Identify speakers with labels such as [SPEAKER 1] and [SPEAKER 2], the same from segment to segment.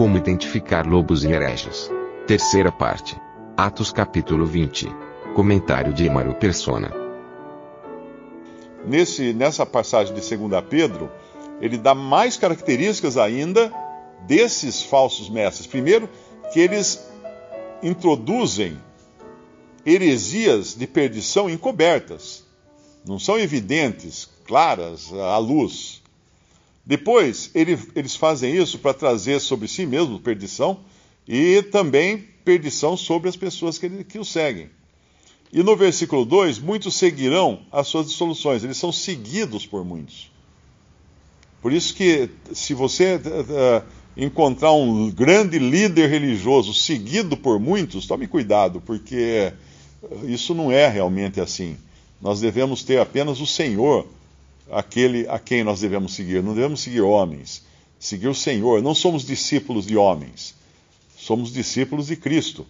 [SPEAKER 1] Como identificar lobos e hereges. Terceira parte. Atos capítulo 20. Comentário de Emaro Persona.
[SPEAKER 2] Nesse, nessa passagem de 2 Pedro, ele dá mais características ainda desses falsos mestres. Primeiro, que eles introduzem heresias de perdição encobertas, não são evidentes, claras à luz. Depois, ele, eles fazem isso para trazer sobre si mesmo perdição e também perdição sobre as pessoas que, que o seguem. E no versículo 2, muitos seguirão as suas dissoluções, eles são seguidos por muitos. Por isso que, se você uh, encontrar um grande líder religioso seguido por muitos, tome cuidado, porque isso não é realmente assim. Nós devemos ter apenas o Senhor, aquele a quem nós devemos seguir. Não devemos seguir homens, seguir o Senhor. Não somos discípulos de homens, somos discípulos de Cristo.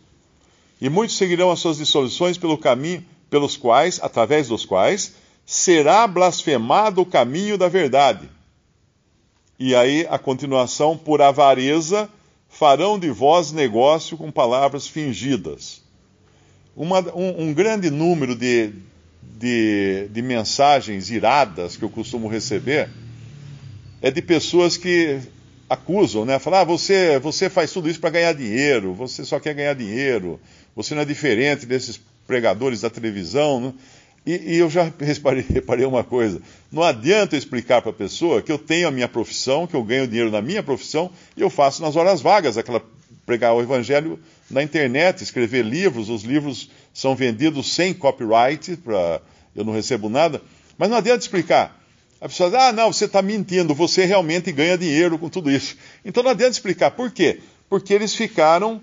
[SPEAKER 2] E muitos seguirão as suas dissoluções pelo caminho pelos quais, através dos quais, será blasfemado o caminho da verdade. E aí a continuação, por avareza, farão de vós negócio com palavras fingidas. Uma, um, um, grande número de, de, de mensagens iradas que eu costumo receber é de pessoas que acusam, né? Falar, ah, você, você faz tudo isso para ganhar dinheiro, você só quer ganhar dinheiro, você não é diferente desses pregadores da televisão. Né? E, e, eu já reparei, reparei, uma coisa: não adianta explicar para a pessoa que eu tenho a minha profissão, que eu ganho dinheiro na minha profissão e eu faço nas horas vagas aquela pregar o evangelho na internet, escrever livros. Os livros são vendidos sem copyright, pra, eu não recebo nada. Mas não adianta explicar. A pessoa diz: ah, não, você está mentindo, você realmente ganha dinheiro com tudo isso. Então não adianta explicar. Por quê? Porque eles ficaram,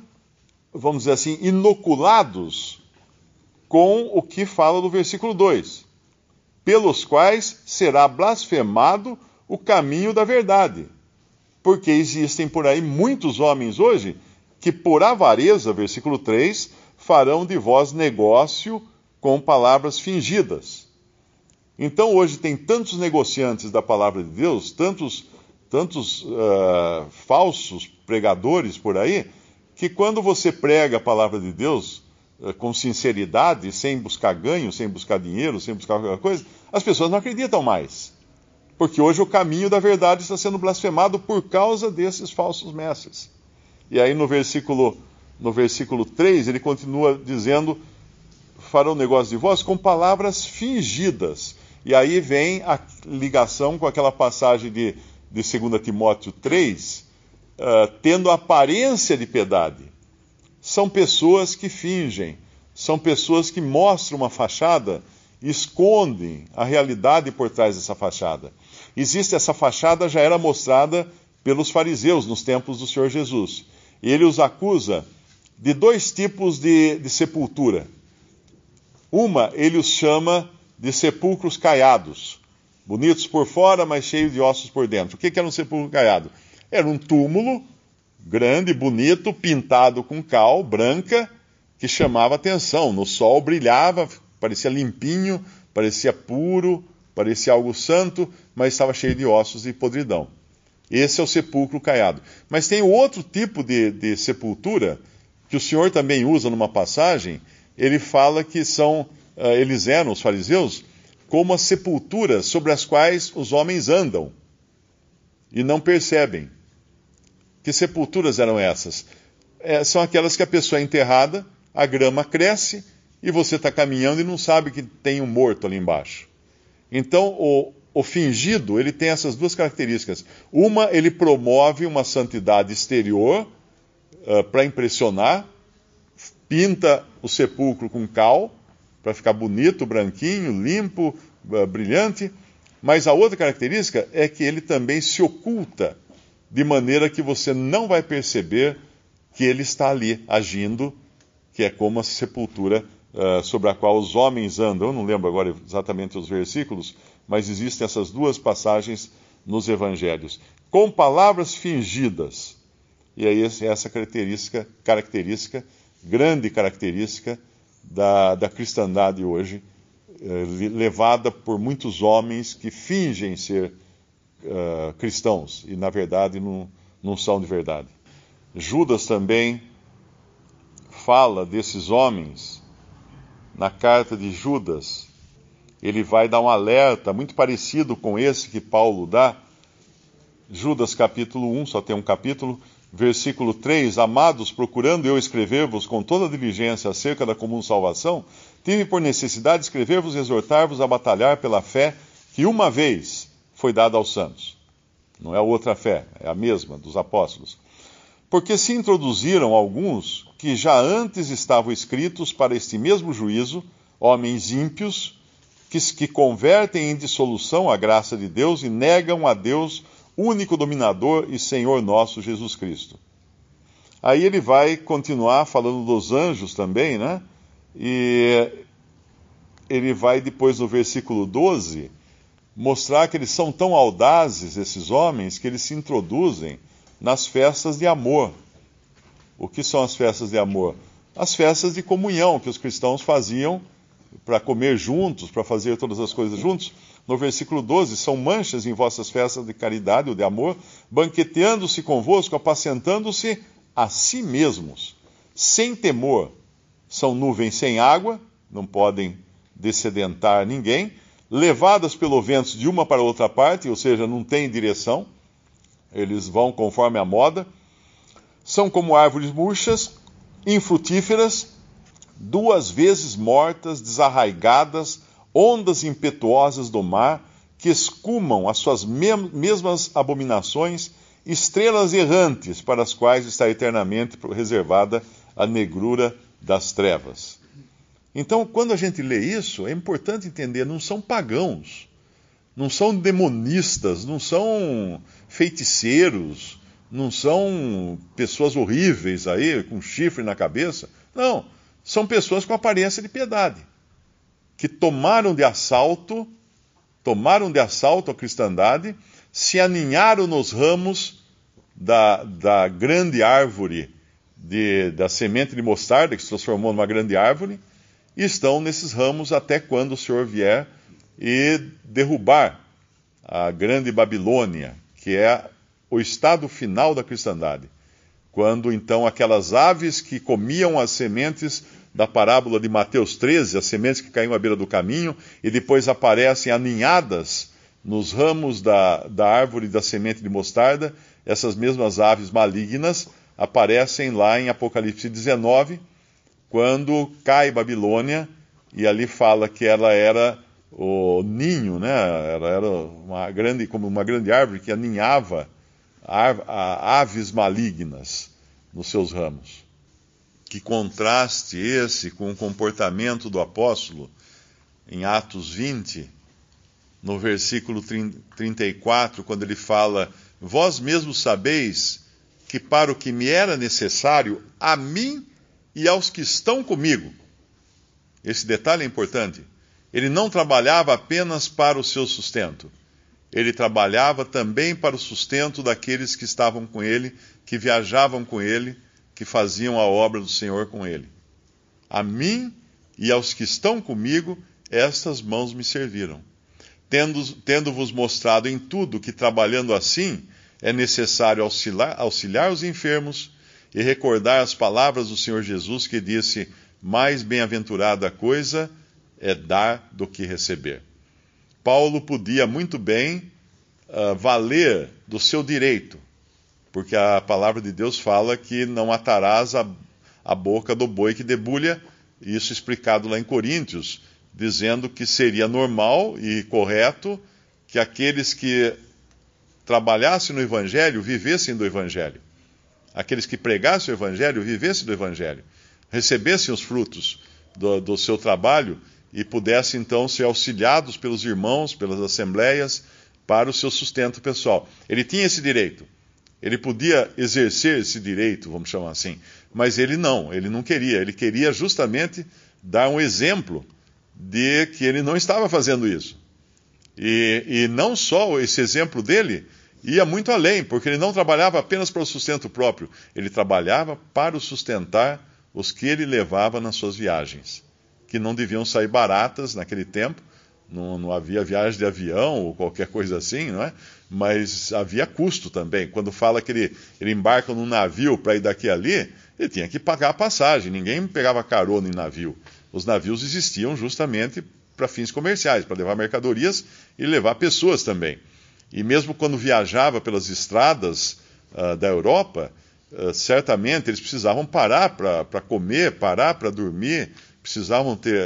[SPEAKER 2] vamos dizer assim, inoculados com o que fala no versículo 2: pelos quais será blasfemado o caminho da verdade. Porque existem por aí muitos homens hoje que, por avareza, versículo 3, farão de vós negócio com palavras fingidas. Então hoje tem tantos negociantes da palavra de Deus, tantos, tantos uh, falsos pregadores por aí, que quando você prega a palavra de Deus, eh, com sinceridade, sem buscar ganho, sem buscar dinheiro, sem buscar qualquer coisa, as pessoas não acreditam mais. Porque hoje o caminho da verdade está sendo blasfemado por causa desses falsos mestres. E aí no versículo, no versículo 3, ele continua dizendo: farão negócio de vós com palavras fingidas. E aí vem a ligação com aquela passagem de, de 2 Timóteo 3, uh, eh, tendo aparência de piedade são pessoas que fingem, são pessoas que mostram uma fachada e escondem a realidade por trás dessa fachada. Existe essa fachada, já era mostrada pelos fariseus nos tempos do Senhor Jesus. Ele os acusa de dois tipos de, de sepultura. Uma, ele os chama de sepulcros caiados, bonitos por fora, mas cheios de ossos por dentro. O que era um sepulcro caiado? Era um túmulo grande, bonito, pintado com cal branca, que chamava atenção. No sol brilhava, parecia limpinho, parecia puro, parecia algo santo, mas estava cheio de ossos e podridão. Esse é o sepulcro caiado. Mas tem outro tipo de, de sepultura que o Senhor também usa numa passagem. Ele fala que são, uh, eles eram, os fariseus, como as sepulturas sobre as quais os homens andam e não percebem. Que sepulturas eram essas? É, são aquelas que a pessoa é enterrada, a grama cresce e você está caminhando e não sabe que tem um morto ali embaixo. Então, o, o fingido, ele tem essas duas características. Uma, ele promove uma santidade exterior uh, para impressionar, pinta o sepulcro com cal, para ficar bonito, branquinho, limpo, uh, brilhante. Mas a outra característica é que ele também se oculta, de maneira que você não vai perceber que ele está ali agindo, que é como a sepultura uh, sobre a qual os homens andam. Eu não lembro agora exatamente os versículos, mas existem essas duas passagens nos evangelhos. Com palavras fingidas. E aí essa característica, característica grande característica da, da cristandade hoje, eh, levada por muitos homens que fingem ser uh, cristãos e, na verdade, não, não são de verdade. Judas também fala desses homens na carta de Judas. Ele vai dar um alerta muito parecido com esse que Paulo dá. Judas capítulo 1, só tem um capítulo, versículo 3: Amados, procurando eu escrever-vos com toda diligência acerca da comum salvação, tive por necessidade escrever-vos e exortar-vos a batalhar pela fé que uma vez foi dada aos santos. Não é outra fé, é a mesma dos apóstolos. Porque se introduziram alguns que já antes estavam escritos para este mesmo juízo, homens ímpios, que, que convertem em dissolução a graça de Deus e negam a Deus único dominador e Senhor nosso Jesus Cristo. Aí ele vai continuar falando dos anjos também, né? E ele vai depois no versículo 12 mostrar que eles são tão audazes, esses homens, que eles se introduzem nas festas de amor. O que são as festas de amor? As festas de comunhão que os cristãos faziam para comer juntos, para fazer todas as coisas juntos no versículo 12: São manchas em vossas festas de caridade ou de amor, banqueteando-se convosco, apacentando-se a si mesmos, sem temor. São nuvens sem água, não podem descedentar ninguém, levadas pelo vento de uma para outra parte, ou seja, não tem direção, eles vão conforme a moda. São como árvores murchas, infrutíferas, duas vezes mortas, desarraigadas, ondas impetuosas do mar que escumam as suas mesmas abominações, estrelas errantes para as quais está eternamente reservada a negrura das trevas. Então, quando a gente lê isso, é importante entender: não são pagãos, não são demonistas, não são feiticeiros, não são pessoas horríveis aí, com chifre na cabeça. Não, são pessoas com aparência de piedade que tomaram de assalto, tomaram de assalto a cristandade, se aninharam nos ramos da, da grande árvore de, da semente de mostarda, que se transformou numa grande árvore, e estão nesses ramos até quando o Senhor vier e derrubar a grande Babilônia, que é o estado final da cristandade. Quando então aquelas aves que comiam as sementes da parábola de Mateus 13, as sementes que caíam à beira do caminho e depois aparecem aninhadas nos ramos da, da árvore da semente de mostarda, essas mesmas aves malignas aparecem lá em Apocalipse 19, quando cai Babilônia, e ali fala que ela era o ninho, né? Ela era uma grande, como uma grande árvore que aninhava aves malignas nos seus ramos. Que contraste esse com o comportamento do apóstolo em Atos 20, no versículo 34, quando ele fala: Vós mesmos sabeis que para o que me era necessário, a mim e aos que estão comigo. Esse detalhe é importante. Ele não trabalhava apenas para o seu sustento, ele trabalhava também para o sustento daqueles que estavam com ele, que viajavam com ele que faziam a obra do Senhor com ele. A mim e aos que estão comigo, estas mãos me serviram. Tendo-vos tendo mostrado em tudo que, trabalhando assim, é necessário auxiliar, auxiliar os enfermos e recordar as palavras do Senhor Jesus que disse: Mais bem-aventurada coisa é dar do que receber. Paulo podia muito bem uh, valer do seu direito porque a palavra de Deus fala que não atarás a, a boca do boi que debulha, isso explicado lá em Coríntios, dizendo que seria normal e correto que aqueles que trabalhassem no Evangelho vivessem do Evangelho. Aqueles que pregassem o Evangelho vivessem do Evangelho, recebessem os frutos do, do seu trabalho e pudessem então ser auxiliados pelos irmãos, pelas assembleias, para o seu sustento pessoal. Ele tinha esse direito. Ele podia exercer esse direito, vamos chamar assim, mas ele não, ele não queria. Ele queria justamente dar um exemplo de que ele não estava fazendo isso. E, e não só esse exemplo dele ia muito além, porque ele não trabalhava apenas para o sustento próprio, ele trabalhava para sustentar os que ele levava nas suas viagens, que não deviam sair baratas naquele tempo, não, não, havia viagem de avião ou qualquer coisa assim, não é? Mas havia custo também. Quando fala que ele, ele embarca num navio para ir daqui a ali, ele tinha que pagar a passagem. Ninguém pegava carona em navio. Os navios existiam justamente para fins comerciais, para levar mercadorias e levar pessoas também. E mesmo quando viajava pelas estradas uh, da Europa, uh, certamente eles precisavam parar para comer, parar para dormir, precisavam ter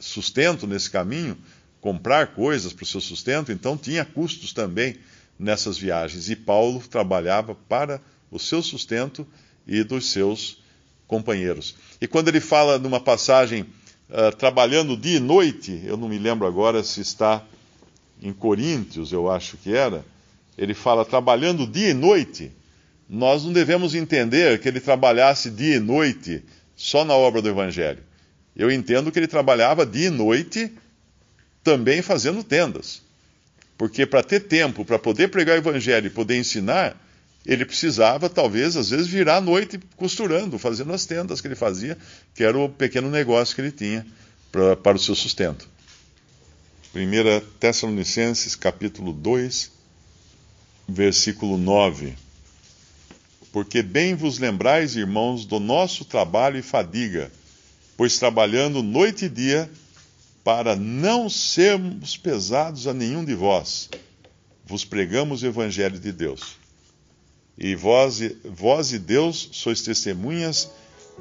[SPEAKER 2] sustento nesse caminho comprar coisas para o seu sustento, então tinha custos também nessas viagens. E Paulo trabalhava para o seu sustento e dos seus companheiros. E quando ele fala numa passagem uh, trabalhando dia e noite, eu não me lembro agora se está em Coríntios, eu acho que era, ele fala trabalhando dia e noite. Nós não devemos entender que ele trabalhasse dia e noite só na obra do Evangelho. Eu entendo que ele trabalhava dia e noite também fazendo tendas. Porque para ter tempo, para poder pregar o evangelho e poder ensinar, ele precisava, talvez, às vezes, virar à noite costurando, fazendo as tendas que ele fazia, que era o pequeno negócio que ele tinha pra, para o seu sustento. 1 Tessalonicenses, capítulo 2, versículo 9. Porque bem vos lembrais, irmãos, do nosso trabalho e fadiga, pois trabalhando noite e dia, para não sermos pesados a nenhum de vós, vos pregamos o Evangelho de Deus. E vós, vós e Deus sois testemunhas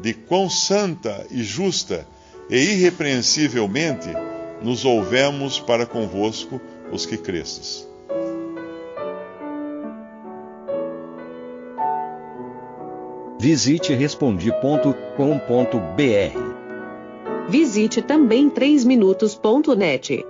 [SPEAKER 2] de quão santa e justa e irrepreensivelmente nos ouvemos para convosco os que crestes.
[SPEAKER 3] Visite respondi.com.br
[SPEAKER 4] Visite também 3minutos.net.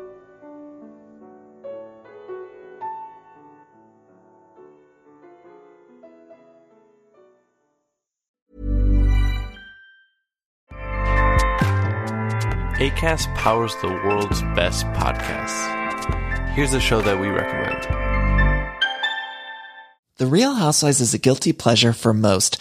[SPEAKER 5] ACAST powers the world's best podcasts. Here's a show that we recommend.
[SPEAKER 6] The Real Housewives is a guilty pleasure for most,